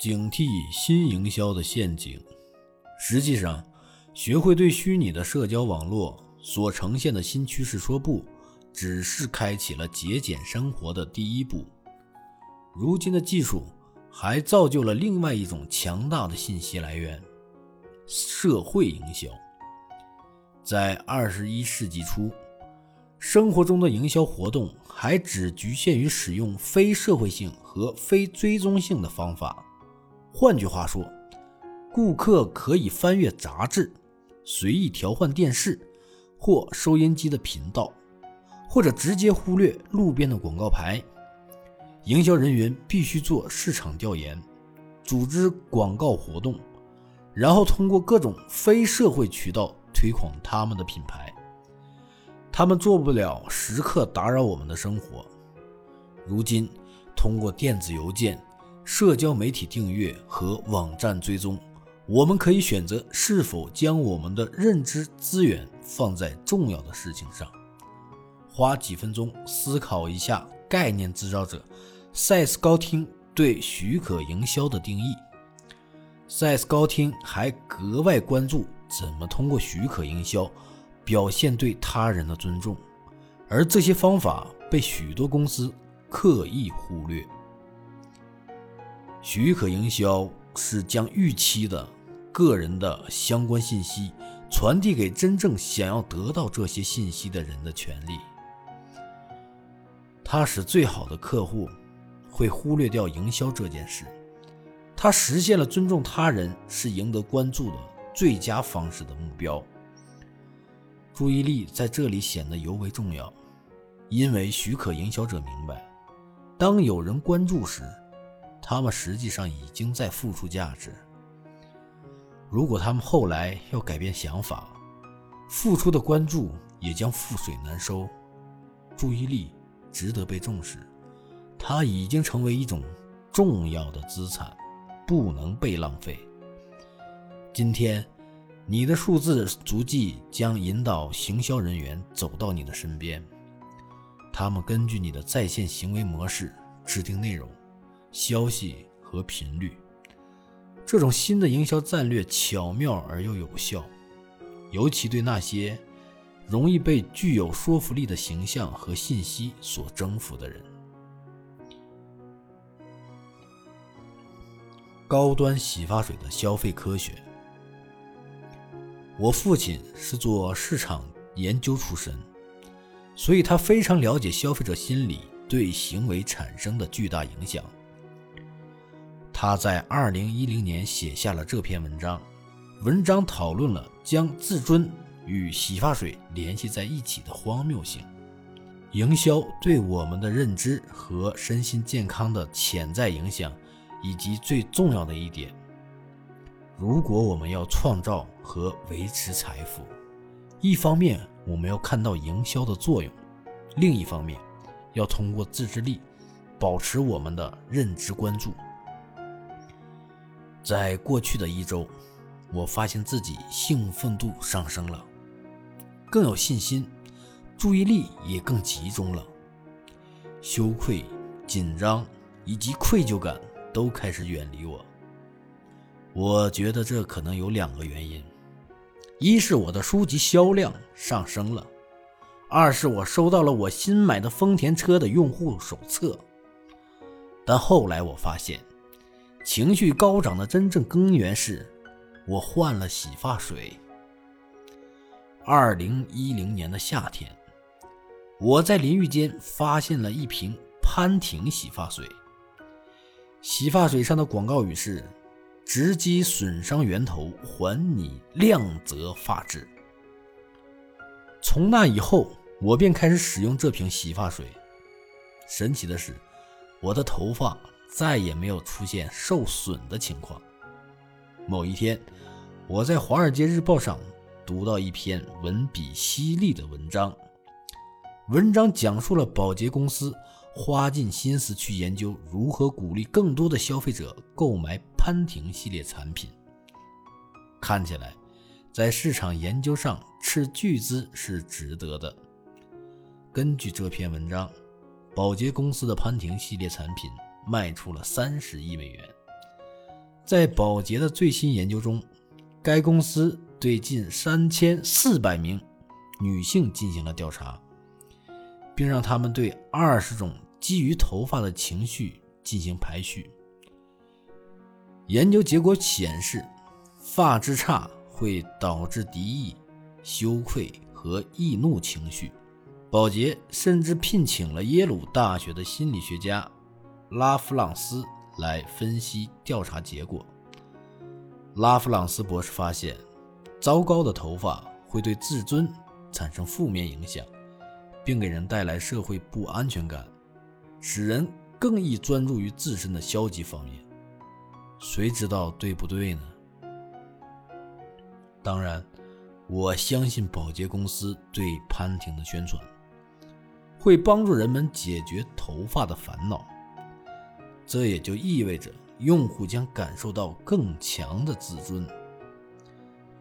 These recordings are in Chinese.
警惕新营销的陷阱。实际上，学会对虚拟的社交网络所呈现的新趋势说不，只是开启了节俭生活的第一步。如今的技术还造就了另外一种强大的信息来源——社会营销。在二十一世纪初，生活中的营销活动还只局限于使用非社会性和非追踪性的方法。换句话说，顾客可以翻阅杂志，随意调换电视或收音机的频道，或者直接忽略路边的广告牌。营销人员必须做市场调研，组织广告活动，然后通过各种非社会渠道推广他们的品牌。他们做不了时刻打扰我们的生活。如今，通过电子邮件、社交媒体订阅和网站追踪。我们可以选择是否将我们的认知资源放在重要的事情上。花几分钟思考一下概念制造者赛斯高汀对许可营销的定义。赛斯高汀还格外关注怎么通过许可营销表现对他人的尊重，而这些方法被许多公司刻意忽略。许可营销是将预期的。个人的相关信息传递给真正想要得到这些信息的人的权利，它使最好的客户会忽略掉营销这件事。它实现了尊重他人是赢得关注的最佳方式的目标。注意力在这里显得尤为重要，因为许可营销者明白，当有人关注时，他们实际上已经在付出价值。如果他们后来要改变想法，付出的关注也将覆水难收。注意力值得被重视，它已经成为一种重要的资产，不能被浪费。今天，你的数字足迹将引导行销人员走到你的身边，他们根据你的在线行为模式制定内容、消息和频率。这种新的营销战略巧妙而又有效，尤其对那些容易被具有说服力的形象和信息所征服的人。高端洗发水的消费科学。我父亲是做市场研究出身，所以他非常了解消费者心理对行为产生的巨大影响。他在二零一零年写下了这篇文章，文章讨论了将自尊与洗发水联系在一起的荒谬性，营销对我们的认知和身心健康的潜在影响，以及最重要的一点：如果我们要创造和维持财富，一方面我们要看到营销的作用，另一方面要通过自制力保持我们的认知关注。在过去的一周，我发现自己兴奋度上升了，更有信心，注意力也更集中了。羞愧、紧张以及愧疚感都开始远离我。我觉得这可能有两个原因：一是我的书籍销量上升了；二是我收到了我新买的丰田车的用户手册。但后来我发现。情绪高涨的真正根源是，我换了洗发水。二零一零年的夏天，我在淋浴间发现了一瓶潘婷洗发水。洗发水上的广告语是：“直击损伤源头，还你亮泽发质。”从那以后，我便开始使用这瓶洗发水。神奇的是，我的头发。再也没有出现受损的情况。某一天，我在《华尔街日报》上读到一篇文笔犀利的文章，文章讲述了保洁公司花尽心思去研究如何鼓励更多的消费者购买潘婷系列产品。看起来，在市场研究上斥巨资是值得的。根据这篇文章，保洁公司的潘婷系列产品。卖出了三十亿美元，在宝洁的最新研究中，该公司对近三千四百名女性进行了调查，并让他们对二十种基于头发的情绪进行排序。研究结果显示，发质差会导致敌意、羞愧和易怒情绪。宝洁甚至聘请了耶鲁大学的心理学家拉弗朗斯来分析调查结果。拉弗朗斯博士发现，糟糕的头发会对自尊产生负面影响，并给人带来社会不安全感，使人更易专注于自身的消极方面。谁知道对不对呢？当然，我相信保洁公司对潘婷的宣传。会帮助人们解决头发的烦恼，这也就意味着用户将感受到更强的自尊。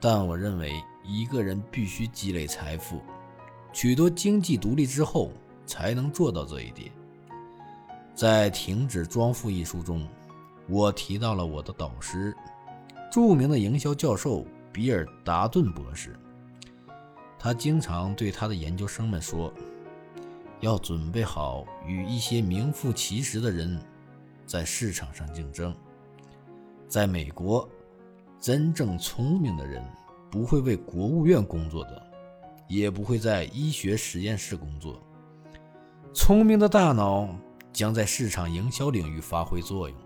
但我认为，一个人必须积累财富，取得经济独立之后，才能做到这一点。在《停止装富》一书中，我提到了我的导师，著名的营销教授比尔·达顿博士。他经常对他的研究生们说。要准备好与一些名副其实的人在市场上竞争。在美国，真正聪明的人不会为国务院工作的，也不会在医学实验室工作。聪明的大脑将在市场营销领域发挥作用。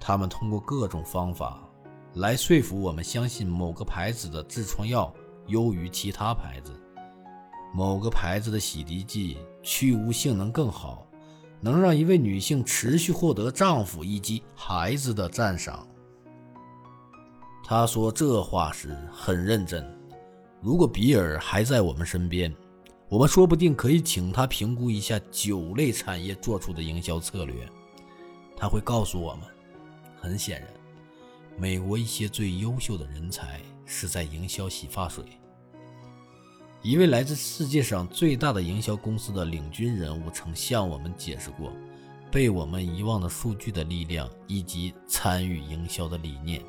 他们通过各种方法来说服我们相信某个牌子的痔疮药优于其他牌子。某个牌子的洗涤剂去污性能更好，能让一位女性持续获得丈夫以及孩子的赞赏。他说这话时很认真。如果比尔还在我们身边，我们说不定可以请他评估一下酒类产业做出的营销策略。他会告诉我们，很显然，美国一些最优秀的人才是在营销洗发水。一位来自世界上最大的营销公司的领军人物曾向我们解释过被我们遗忘的数据的力量以及参与营销的理念。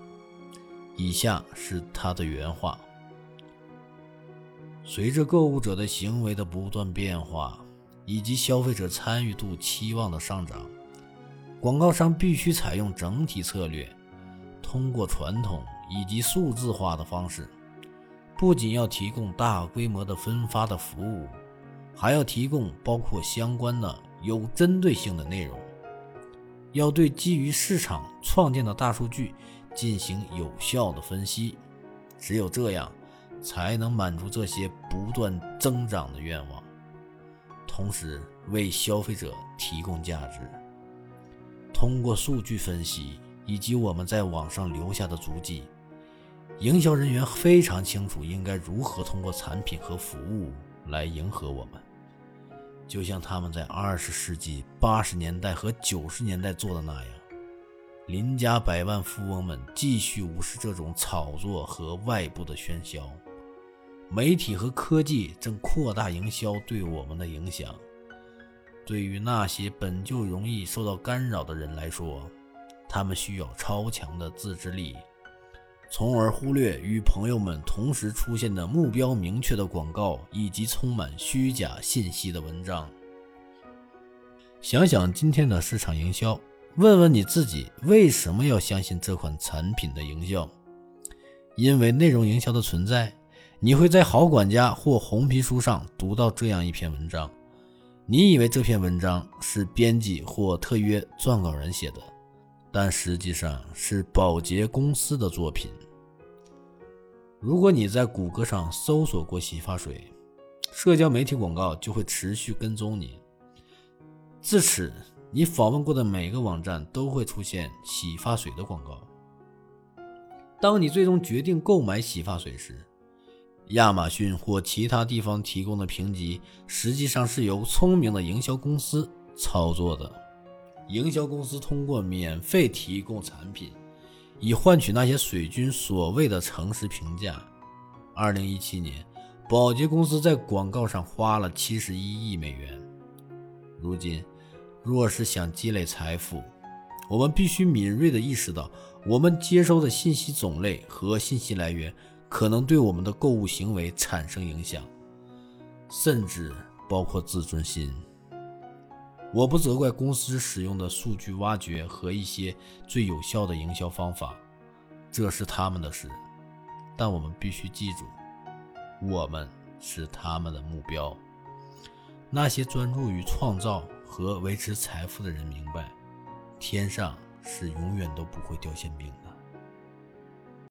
以下是他的原话：随着购物者的行为的不断变化以及消费者参与度期望的上涨，广告商必须采用整体策略，通过传统以及数字化的方式。不仅要提供大规模的分发的服务，还要提供包括相关的有针对性的内容。要对基于市场创建的大数据进行有效的分析，只有这样，才能满足这些不断增长的愿望，同时为消费者提供价值。通过数据分析以及我们在网上留下的足迹。营销人员非常清楚应该如何通过产品和服务来迎合我们，就像他们在二十世纪八十年代和九十年代做的那样。邻家百万富翁们继续无视这种炒作和外部的喧嚣，媒体和科技正扩大营销对我们的影响。对于那些本就容易受到干扰的人来说，他们需要超强的自制力。从而忽略与朋友们同时出现的目标明确的广告以及充满虚假信息的文章。想想今天的市场营销，问问你自己为什么要相信这款产品的营销？因为内容营销的存在，你会在好管家或红皮书上读到这样一篇文章，你以为这篇文章是编辑或特约撰稿人写的。但实际上是保洁公司的作品。如果你在谷歌上搜索过洗发水，社交媒体广告就会持续跟踪你。自此，你访问过的每个网站都会出现洗发水的广告。当你最终决定购买洗发水时，亚马逊或其他地方提供的评级实际上是由聪明的营销公司操作的。营销公司通过免费提供产品，以换取那些水军所谓的诚实评价。二零一七年，宝洁公司在广告上花了七十一亿美元。如今，若是想积累财富，我们必须敏锐地意识到，我们接收的信息种类和信息来源可能对我们的购物行为产生影响，甚至包括自尊心。我不责怪公司使用的数据挖掘和一些最有效的营销方法，这是他们的事。但我们必须记住，我们是他们的目标。那些专注于创造和维持财富的人明白，天上是永远都不会掉馅饼的。